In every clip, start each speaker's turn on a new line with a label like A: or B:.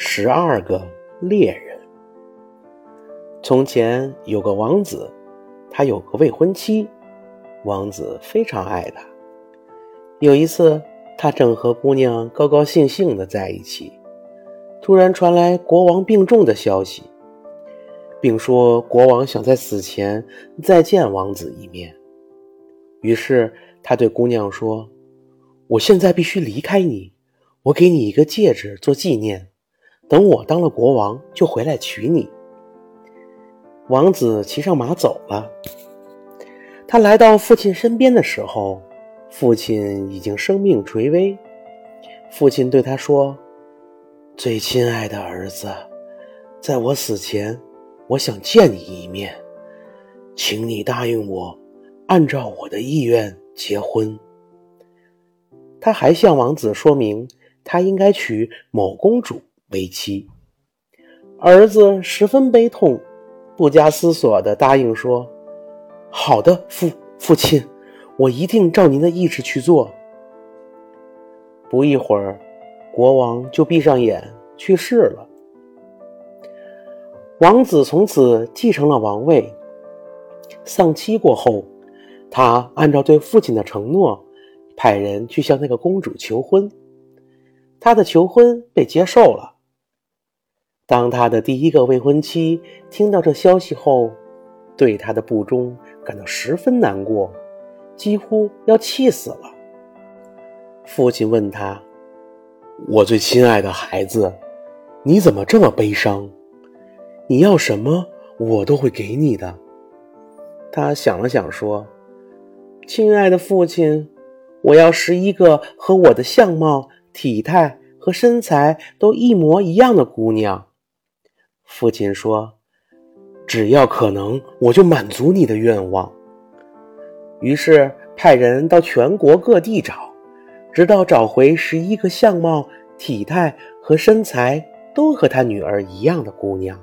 A: 十二个猎人。从前有个王子，他有个未婚妻，王子非常爱她。有一次，他正和姑娘高高兴兴的在一起，突然传来国王病重的消息，并说国王想在死前再见王子一面。于是他对姑娘说：“我现在必须离开你，我给你一个戒指做纪念。等我当了国王，就回来娶你。”王子骑上马走了。他来到父亲身边的时候，父亲已经生命垂危。父亲对他说：“最亲爱的儿子，在我死前，我想见你一面，请你答应我，按照我的意愿结婚。”他还向王子说明，他应该娶某公主为妻。儿子十分悲痛。不加思索地答应说：“好的，父父亲，我一定照您的意志去做。”不一会儿，国王就闭上眼去世了。王子从此继承了王位。丧妻过后，他按照对父亲的承诺，派人去向那个公主求婚。他的求婚被接受了。当他的第一个未婚妻听到这消息后，对他的不忠感到十分难过，几乎要气死了。父亲问他：“我最亲爱的孩子，你怎么这么悲伤？你要什么，我都会给你的。”他想了想说：“亲爱的父亲，我要十一个和我的相貌、体态和身材都一模一样的姑娘。”父亲说：“只要可能，我就满足你的愿望。”于是派人到全国各地找，直到找回十一个相貌、体态和身材都和他女儿一样的姑娘。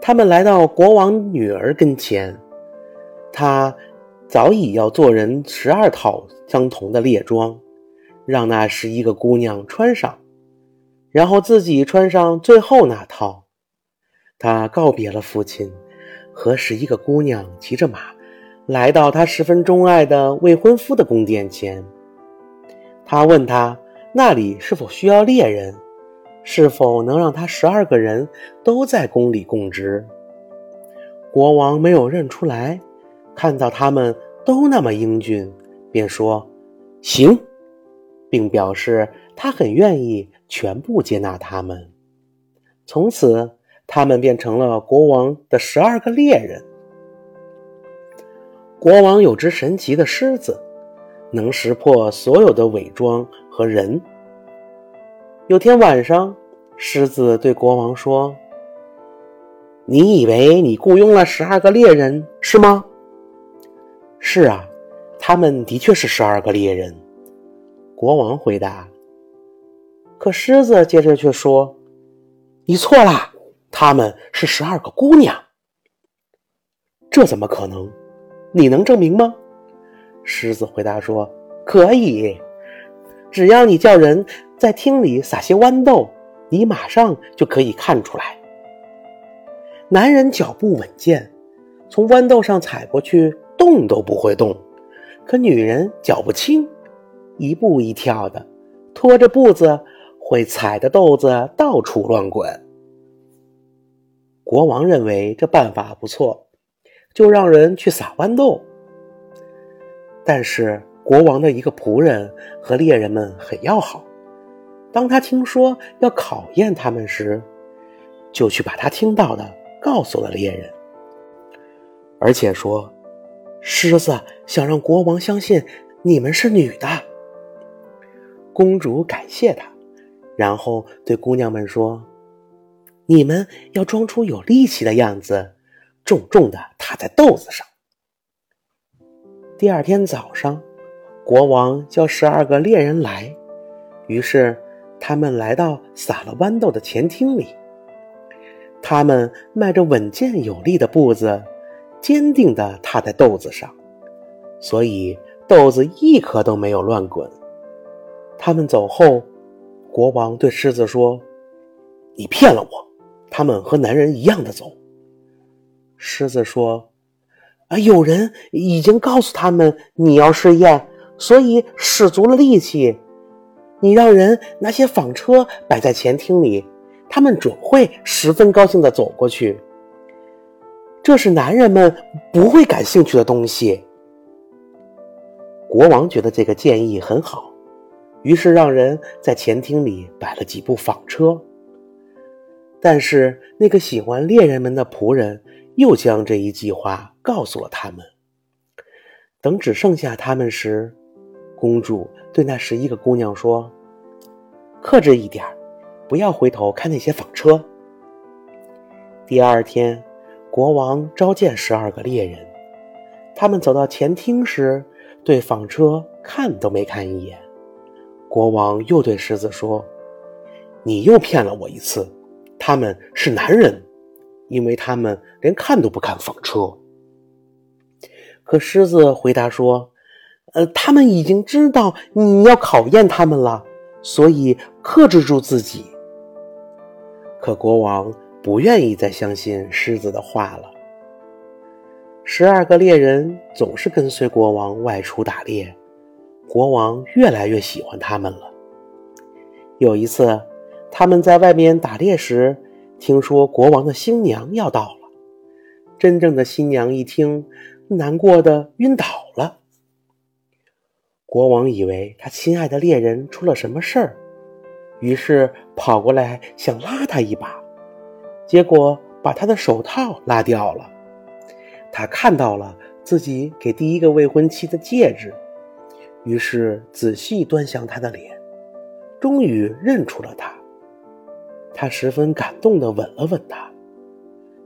A: 他们来到国王女儿跟前，他早已要做人十二套相同的猎装，让那十一个姑娘穿上。然后自己穿上最后那套，他告别了父亲，和十一个姑娘骑着马，来到他十分钟爱的未婚夫的宫殿前。他问他那里是否需要猎人，是否能让他十二个人都在宫里供职。国王没有认出来，看到他们都那么英俊，便说：“行。”并表示他很愿意全部接纳他们。从此，他们变成了国王的十二个猎人。国王有只神奇的狮子，能识破所有的伪装和人。有天晚上，狮子对国王说：“你以为你雇佣了十二个猎人是吗？”“是啊，他们的确是十二个猎人。”国王回答。可狮子接着却说：“你错了，他们是十二个姑娘。”这怎么可能？你能证明吗？狮子回答说：“可以，只要你叫人在厅里撒些豌豆，你马上就可以看出来。男人脚步稳健，从豌豆上踩过去动都不会动；可女人脚不轻。”一步一跳的，拖着步子，会踩的豆子到处乱滚。国王认为这办法不错，就让人去撒豌豆。但是国王的一个仆人和猎人们很要好，当他听说要考验他们时，就去把他听到的告诉了猎人，而且说：“狮子想让国王相信你们是女的。”公主感谢他，然后对姑娘们说：“你们要装出有力气的样子，重重的踏在豆子上。”第二天早上，国王叫十二个猎人来，于是他们来到撒了豌豆的前厅里。他们迈着稳健有力的步子，坚定地踏在豆子上，所以豆子一颗都没有乱滚。他们走后，国王对狮子说：“你骗了我，他们和男人一样的走。”狮子说：“啊，有人已经告诉他们你要试验，所以使足了力气。你让人拿些纺车摆在前厅里，他们准会十分高兴地走过去。这是男人们不会感兴趣的东西。”国王觉得这个建议很好，于是让人在前厅里摆了几部纺车。但是那个喜欢猎人们的仆人。又将这一计划告诉了他们。等只剩下他们时，公主对那十一个姑娘说：“克制一点，不要回头看那些纺车。”第二天，国王召见十二个猎人，他们走到前厅时，对纺车看都没看一眼。国王又对狮子说：“你又骗了我一次，他们是男人。”因为他们连看都不看纺车。可狮子回答说：“呃，他们已经知道你要考验他们了，所以克制住自己。”可国王不愿意再相信狮子的话了。十二个猎人总是跟随国王外出打猎，国王越来越喜欢他们了。有一次，他们在外面打猎时。听说国王的新娘要到了，真正的新娘一听，难过的晕倒了。国王以为他亲爱的猎人出了什么事儿，于是跑过来想拉他一把，结果把他的手套拉掉了。他看到了自己给第一个未婚妻的戒指，于是仔细端详他的脸，终于认出了她。他十分感动地吻了吻她，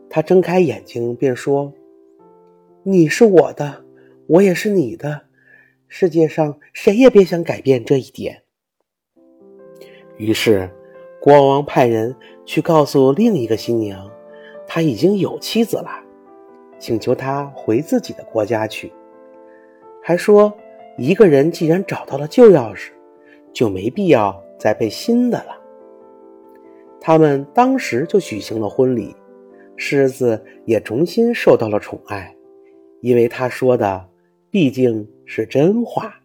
A: 他睁开眼睛便说：“你是我的，我也是你的，世界上谁也别想改变这一点。”于是，国王派人去告诉另一个新娘，他已经有妻子了，请求他回自己的国家去，还说一个人既然找到了旧钥匙，就没必要再备新的了。他们当时就举行了婚礼，狮子也重新受到了宠爱，因为他说的毕竟是真话。